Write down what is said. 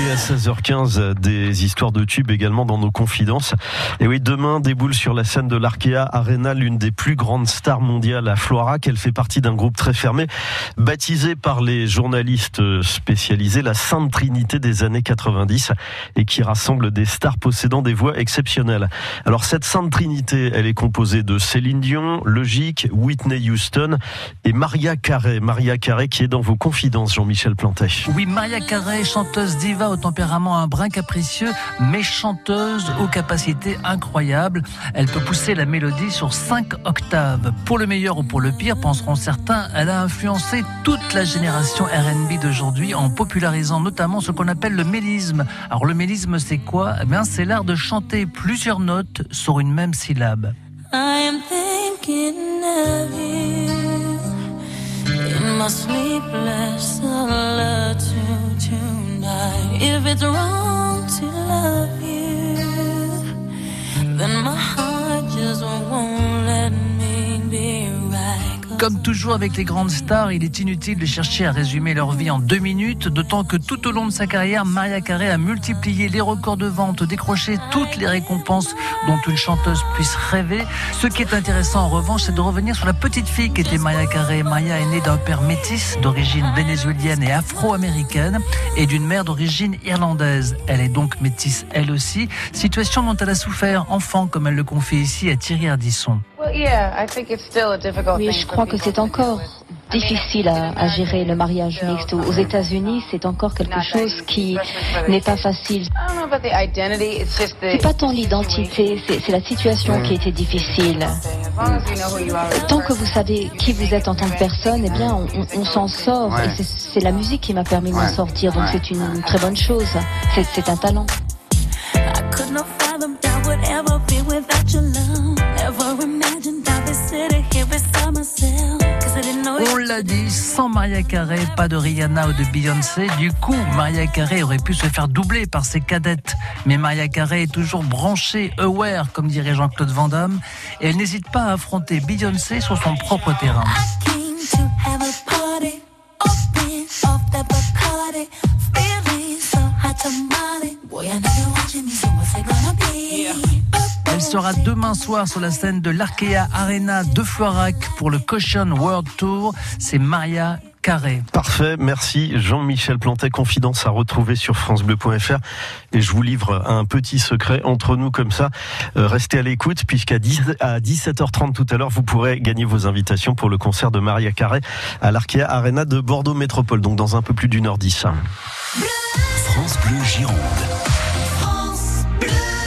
À 16h15, des histoires de tubes également dans nos confidences. Et oui, demain déboule sur la scène de l'Arkea Arena l'une des plus grandes stars mondiales à Floirac. Elle fait partie d'un groupe très fermé, baptisé par les journalistes spécialisés la Sainte Trinité des années 90 et qui rassemble des stars possédant des voix exceptionnelles. Alors cette Sainte Trinité, elle est composée de Céline Dion, Logique, Whitney Houston et Maria Carré. Maria Carré qui est dans vos confidences, Jean-Michel Plantet. Oui, Maria Carré, chanteuse diva au tempérament un brin capricieux, mais chanteuse aux capacités incroyables. Elle peut pousser la mélodie sur 5 octaves. Pour le meilleur ou pour le pire, penseront certains, elle a influencé toute la génération R&B d'aujourd'hui en popularisant notamment ce qu'on appelle le mélisme. Alors le mélisme, c'est quoi? Eh bien, c'est l'art de chanter plusieurs notes sur une même syllabe. I am thinking of you in my sleepless if it's wrong to love Comme toujours avec les grandes stars, il est inutile de chercher à résumer leur vie en deux minutes, d'autant que tout au long de sa carrière, Maria Carey a multiplié les records de vente, décroché toutes les récompenses dont une chanteuse puisse rêver. Ce qui est intéressant en revanche, c'est de revenir sur la petite fille qui était Maria Carey. Maria est née d'un père métis d'origine vénézuélienne et afro-américaine et d'une mère d'origine irlandaise. Elle est donc métisse elle aussi, situation dont elle a souffert enfant, comme elle le confie ici à Thierry Ardisson. Oui, je crois que c'est encore difficile à, gérer le mariage mixte. Aux États-Unis, c'est encore quelque chose qui n'est pas facile. C'est pas tant l'identité, c'est la situation qui était difficile. Tant que vous savez qui vous êtes en tant que personne, eh bien, on, s'en sort. Et c'est la musique qui m'a permis de m'en sortir. Donc c'est une très bonne chose. C'est un talent. On l'a sans Maria Carey, pas de Rihanna ou de Beyoncé. Du coup, Maria Carey aurait pu se faire doubler par ses cadettes. Mais Maria Carey est toujours branchée, aware, comme dirait Jean-Claude Van Damme, et elle n'hésite pas à affronter Beyoncé sur son propre terrain. Elle sera demain soir sur la scène de l'Arkea Arena de Floirac pour le Caution World Tour. C'est Maria Carré. Parfait, merci Jean-Michel Plantet, confidence à retrouver sur francebleu.fr et je vous livre un petit secret entre nous comme ça. Euh, restez à l'écoute puisqu'à 17h30 tout à l'heure, vous pourrez gagner vos invitations pour le concert de Maria Carré à l'Arkea Arena de Bordeaux Métropole, donc dans un peu plus d'une heure dix. France Bleu Gironde.